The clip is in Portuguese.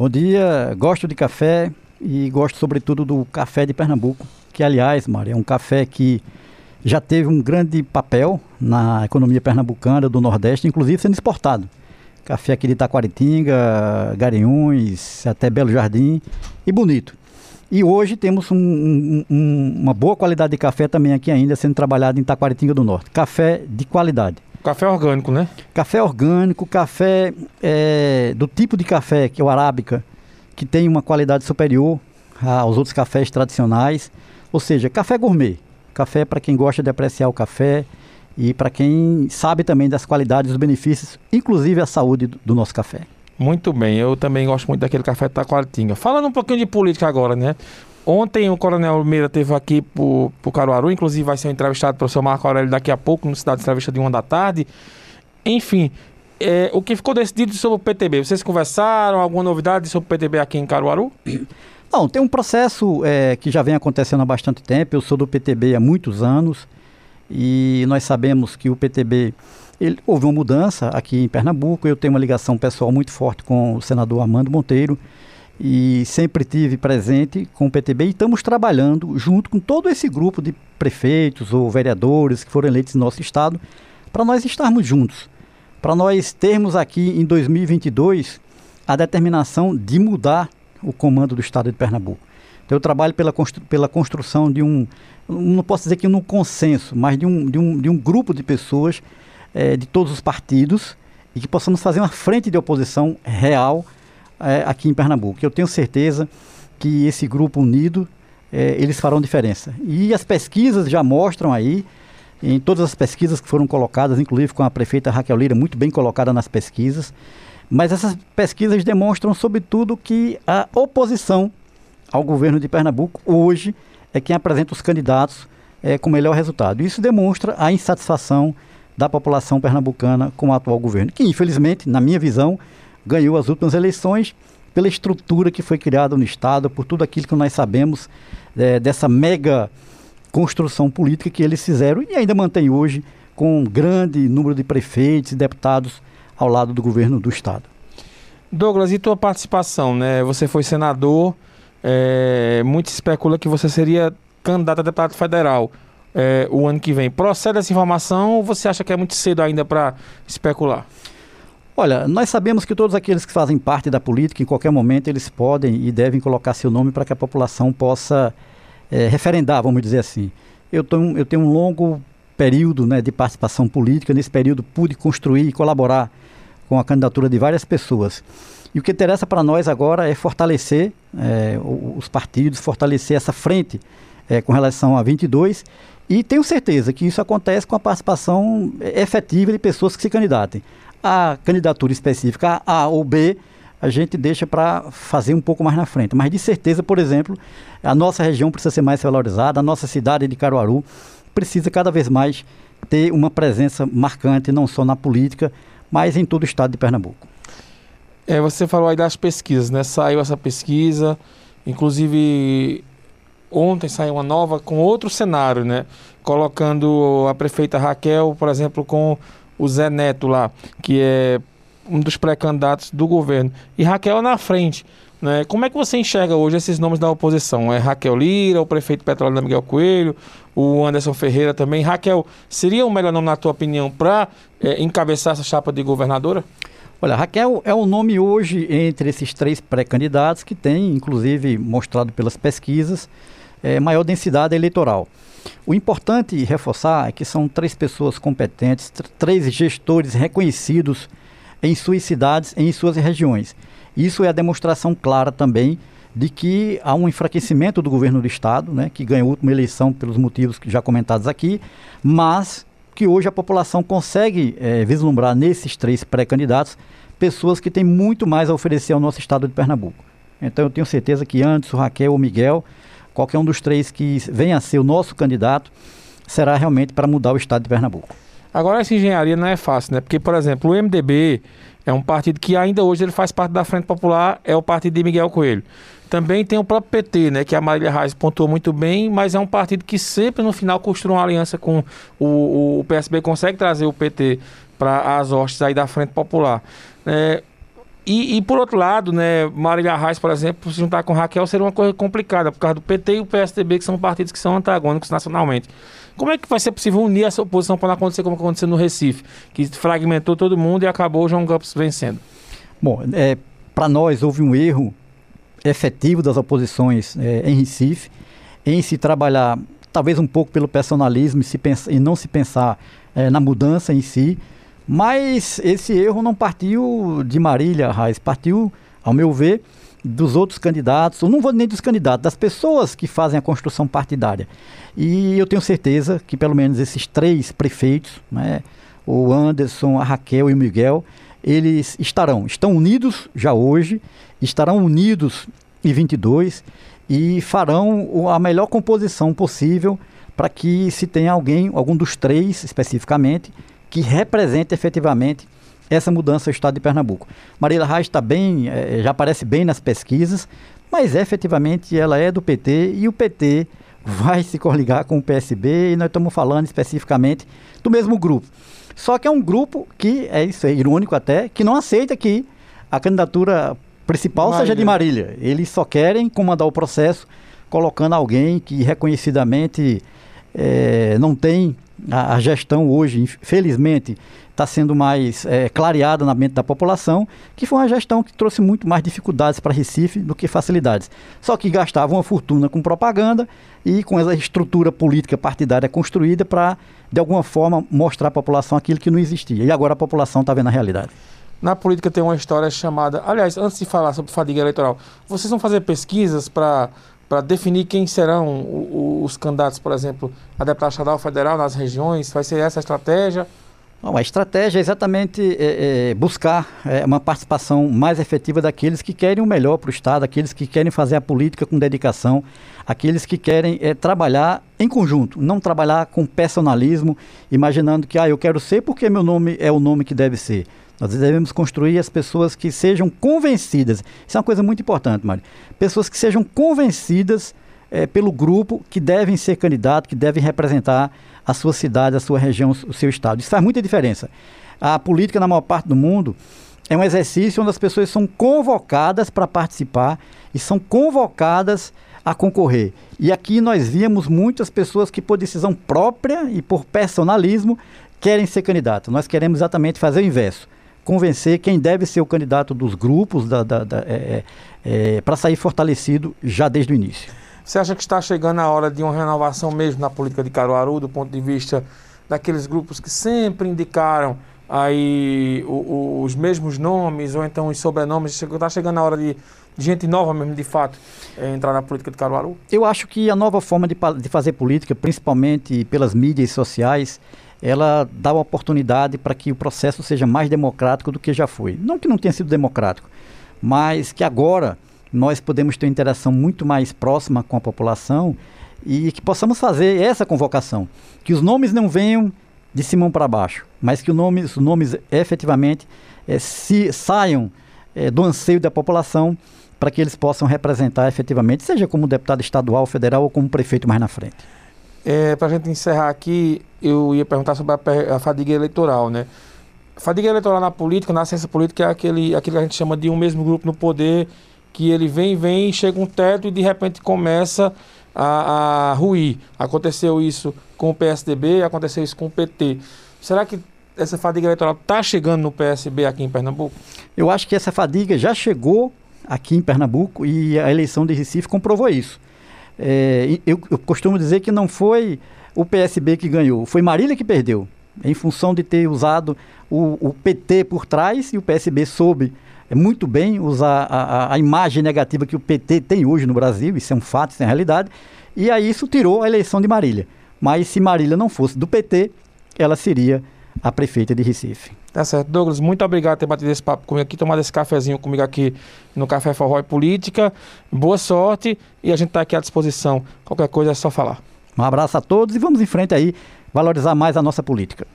Bom dia, gosto de café e gosto sobretudo do café de Pernambuco, que aliás, Maria, é um café que já teve um grande papel na economia pernambucana do Nordeste, inclusive sendo exportado. Café aqui de Taquaritinga, Garanhuns, até Belo Jardim e bonito. E hoje temos um, um, um, uma boa qualidade de café também aqui ainda sendo trabalhado em Taquaritinga do Norte. Café de qualidade. Café orgânico, né? Café orgânico, café é, do tipo de café que é o arábica, que tem uma qualidade superior aos outros cafés tradicionais. Ou seja, café gourmet. Café para quem gosta de apreciar o café e para quem sabe também das qualidades, dos benefícios, inclusive a saúde do, nosso café. Muito bem, eu também gosto muito daquele café Taquaritinga. Falando um pouquinho de política agora, né? Ontem o Coronel Meira esteve aqui para o Caruaru, inclusive vai ser entrevistado pelo seu Marco Aurélio daqui a pouco, no Cidade de Entrevista de uma da tarde. Enfim, é, o que ficou decidido sobre o PTB? Vocês conversaram? Alguma novidade sobre o PTB aqui em Caruaru? Não, tem um processo é, que já vem acontecendo há bastante tempo. Eu sou do PTB há muitos anos e nós sabemos que o PTB ele, houve uma mudança aqui em Pernambuco. Eu tenho uma ligação pessoal muito forte com o senador Armando Monteiro e sempre tive presente com o PTB e estamos trabalhando junto com todo esse grupo de prefeitos ou vereadores que foram eleitos no nosso estado para nós estarmos juntos, para nós termos aqui em 2022 a determinação de mudar o comando do estado de Pernambuco. Então eu trabalho pela, constru pela construção de um, não posso dizer que um consenso, mas de um, de um, de um grupo de pessoas é, de todos os partidos e que possamos fazer uma frente de oposição real é, aqui em Pernambuco. Eu tenho certeza que esse grupo unido, é, eles farão diferença. E as pesquisas já mostram aí, em todas as pesquisas que foram colocadas, inclusive com a prefeita Raquel Lira, muito bem colocada nas pesquisas, mas essas pesquisas demonstram, sobretudo, que a oposição ao governo de Pernambuco hoje é quem apresenta os candidatos é, com melhor resultado. Isso demonstra a insatisfação da população pernambucana com o atual governo, que infelizmente, na minha visão, ganhou as últimas eleições pela estrutura que foi criada no Estado, por tudo aquilo que nós sabemos é, dessa mega construção política que eles fizeram e ainda mantém hoje com um grande número de prefeitos e deputados ao lado do governo do Estado. Douglas, e tua participação, né? Você foi senador, é, muito especula que você seria candidato a deputado federal é, o ano que vem. Procede essa informação ou você acha que é muito cedo ainda para especular? Olha, nós sabemos que todos aqueles que fazem parte da política, em qualquer momento, eles podem e devem colocar seu nome para que a população possa é, referendar, vamos dizer assim. Eu, tô, eu tenho um longo período né, de participação política, nesse período pude construir e colaborar com a candidatura de várias pessoas. E o que interessa para nós agora é fortalecer é, os partidos, fortalecer essa frente é, com relação a 22 e tenho certeza que isso acontece com a participação efetiva de pessoas que se candidatem. A candidatura específica A ou B, a gente deixa para fazer um pouco mais na frente. Mas de certeza, por exemplo, a nossa região precisa ser mais valorizada, a nossa cidade de Caruaru precisa cada vez mais ter uma presença marcante, não só na política, mas em todo o estado de Pernambuco. É, você falou aí das pesquisas, né? Saiu essa pesquisa, inclusive ontem saiu uma nova com outro cenário, né? Colocando a prefeita Raquel, por exemplo, com o Zé Neto lá, que é um dos pré-candidatos do governo. E Raquel na frente. Né? Como é que você enxerga hoje esses nomes da oposição? É Raquel Lira, o prefeito Petróleo Miguel Coelho, o Anderson Ferreira também. Raquel, seria o melhor nome, na tua opinião, para é, encabeçar essa chapa de governadora? Olha, Raquel é o nome hoje entre esses três pré-candidatos que tem, inclusive mostrado pelas pesquisas, é, maior densidade eleitoral. O importante reforçar é que são três pessoas competentes, três gestores reconhecidos em suas cidades, em suas regiões. Isso é a demonstração clara também de que há um enfraquecimento do governo do Estado, né, que ganhou a última eleição pelos motivos já comentados aqui, mas que hoje a população consegue é, vislumbrar nesses três pré-candidatos pessoas que têm muito mais a oferecer ao nosso Estado de Pernambuco. Então eu tenho certeza que antes o Raquel ou Miguel qualquer um dos três que venha a ser o nosso candidato, será realmente para mudar o estado de Pernambuco. Agora, essa engenharia não é fácil, né? Porque, por exemplo, o MDB é um partido que ainda hoje ele faz parte da Frente Popular, é o partido de Miguel Coelho. Também tem o próprio PT, né? Que a Marília Reis pontuou muito bem, mas é um partido que sempre no final costura uma aliança com o, o PSB, consegue trazer o PT para as hostes aí da Frente Popular. É, E, e, por outro lado, né, Marília Reis, por exemplo, se juntar com Raquel seria uma coisa complicada, por causa do PT e o PSDB, que são partidos que são antagônicos nacionalmente. Como é que vai ser possível unir essa oposição para não acontecer como aconteceu no Recife, que fragmentou todo mundo e acabou o João Campos vencendo? Bom, é, para nós houve um erro efetivo das oposições é, em Recife, em se trabalhar talvez um pouco pelo personalismo e, se pensa, e não se pensar é, na mudança em si, mas esse erro não partiu de Marília Reis, partiu, ao meu ver, dos outros candidatos, ou não vou nem dos candidatos, das pessoas que fazem a construção partidária. E eu tenho certeza que pelo menos esses três prefeitos, né, o Anderson, a Raquel e o Miguel, eles estarão, estão unidos já hoje, estarão unidos em 22 e farão a melhor composição possível para que se tenha alguém, algum dos três especificamente, que represente efetivamente essa mudança no estado de Pernambuco. Marília Reis está bem, é, já aparece bem nas pesquisas, mas efetivamente ela é do PT e o PT vai se coligar com o PSB e nós estamos falando especificamente do mesmo grupo. Só que é um grupo que, é isso, é irônico até, que não aceita que a candidatura principal Marília. seja de Marília. Eles só querem comandar o processo colocando alguém que reconhecidamente é, não tem a, a, gestão hoje, infelizmente, está sendo mais é, clareada na mente da população, que foi uma gestão que trouxe muito mais dificuldades para Recife do que facilidades. Só que gastavam uma fortuna com propaganda e com essa estrutura política partidária construída para, de alguma forma, mostrar à população aquilo que não existia. E agora a população está vendo a realidade. Na política tem uma história chamada. Aliás, antes de falar sobre fadiga eleitoral, vocês vão fazer pesquisas para para definir quem serão os candidatos, por exemplo, a deputada estadual federal nas regiões? Vai ser essa a estratégia? Não, a estratégia é exatamente é, é, buscar é, uma participação mais efetiva daqueles que querem o melhor para o Estado, aqueles que querem fazer a política com dedicação, aqueles que querem é, trabalhar em conjunto, não trabalhar com personalismo, imaginando que ah, eu quero ser porque meu nome é o nome que deve ser. Nós devemos construir as pessoas que sejam convencidas. Isso é uma coisa muito importante, Mário. Pessoas que sejam convencidas é, pelo grupo que devem ser candidato, que devem representar a sua cidade, a sua região, o seu estado. Isso faz muita diferença. A política, na maior parte do mundo, é um exercício onde as pessoas são convocadas para participar e são convocadas a concorrer. E aqui nós víamos muitas pessoas que, por decisão própria e por personalismo, querem ser candidatos. Nós queremos exatamente fazer o inverso convencer quem deve ser o candidato dos grupos da, da, da é, é, é para sair fortalecido já desde o início. Você acha que está chegando a hora de uma renovação mesmo na política de Caruaru, do ponto de vista daqueles grupos que sempre indicaram aí o, o, os mesmos nomes ou então os sobrenomes? Está chegando a hora de, de gente nova mesmo, de fato, é, entrar na política de Caruaru? Eu acho que a nova forma de, de fazer política, principalmente pelas mídias sociais, ela dá uma oportunidade para que o processo seja mais democrático do que já foi. Não que não tenha sido democrático, mas que agora nós podemos ter uma interação muito mais próxima com a população e que possamos fazer essa convocação. Que os nomes não venham de cima para baixo, mas que nome, os nomes efetivamente é, se saiam é, do anseio da população para que eles possam representar efetivamente, seja como deputado estadual, federal ou como prefeito mais na frente. É, para a gente encerrar aqui, eu ia perguntar sobre a, a, fadiga eleitoral, né? Fadiga eleitoral na política, na ciência política, é aquele, aquilo que a gente chama de um mesmo grupo no poder, que ele vem, vem, chega um teto e de repente começa a, a ruir. Aconteceu isso com o PSDB, aconteceu isso com o PT. Será que essa fadiga eleitoral está chegando no PSB aqui em Pernambuco? Eu acho que essa fadiga já chegou aqui em Pernambuco e a eleição de Recife comprovou isso. É, eu, eu, costumo dizer que não foi o PSB que ganhou, foi Marília que perdeu, em função de ter usado o, o PT por trás e o PSB soube é, muito bem usar a, a, a, imagem negativa que o PT tem hoje no Brasil, isso é um fato, isso é realidade, e aí isso tirou a eleição de Marília. Mas se Marília não fosse do PT, ela seria a prefeita de Recife. Tá certo. Douglas, muito obrigado por ter batido esse papo comigo aqui, tomado esse cafezinho comigo aqui no Café Forró e Política. Boa sorte e a gente está aqui à disposição. Qualquer coisa é só falar. Um abraço a todos e vamos em frente aí, valorizar mais a nossa política.